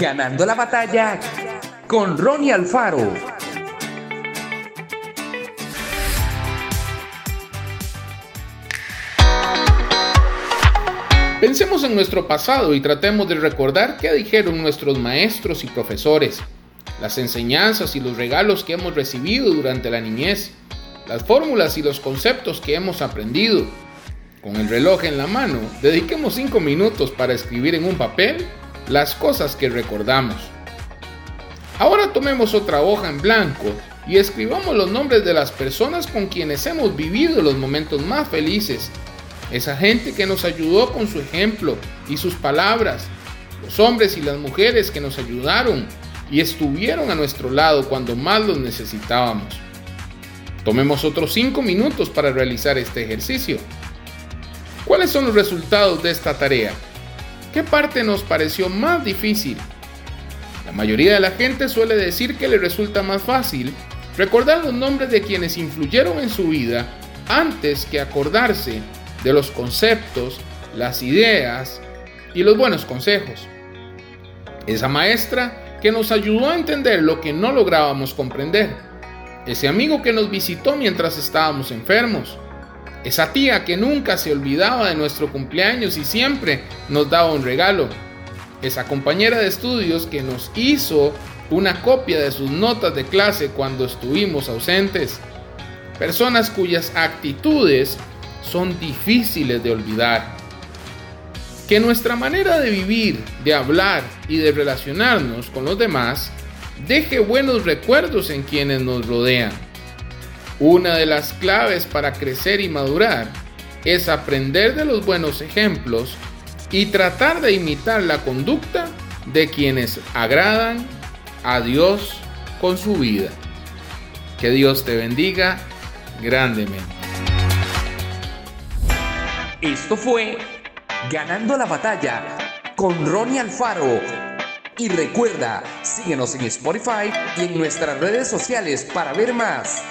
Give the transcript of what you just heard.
Ganando la batalla con Ronnie Alfaro. Pensemos en nuestro pasado y tratemos de recordar qué dijeron nuestros maestros y profesores, las enseñanzas y los regalos que hemos recibido durante la niñez, las fórmulas y los conceptos que hemos aprendido. Con el reloj en la mano, dediquemos 5 minutos para escribir en un papel las cosas que recordamos. Ahora tomemos otra hoja en blanco y escribamos los nombres de las personas con quienes hemos vivido los momentos más felices. Esa gente que nos ayudó con su ejemplo y sus palabras. Los hombres y las mujeres que nos ayudaron y estuvieron a nuestro lado cuando más los necesitábamos. Tomemos otros 5 minutos para realizar este ejercicio. ¿Cuáles son los resultados de esta tarea? ¿Qué parte nos pareció más difícil? La mayoría de la gente suele decir que le resulta más fácil recordar los nombres de quienes influyeron en su vida antes que acordarse de los conceptos, las ideas y los buenos consejos. Esa maestra que nos ayudó a entender lo que no lográbamos comprender. Ese amigo que nos visitó mientras estábamos enfermos esa tía que nunca se olvidaba de nuestro cumpleaños y siempre nos daba un regalo. Esa compañera de estudios que nos hizo una copia de sus notas de clase cuando estuvimos ausentes. Personas cuyas actitudes son difíciles de olvidar. Que nuestra manera de vivir, de hablar y de relacionarnos con los demás deje buenos recuerdos en quienes nos rodean. Una de las claves para crecer y madurar es aprender de los buenos ejemplos y tratar de imitar la conducta de quienes agradan a Dios con su vida. Que Dios te bendiga grandemente. Esto fue Ganando la batalla con Ronnie Alfaro. Y recuerda, síguenos en Spotify y en nuestras redes sociales para ver más.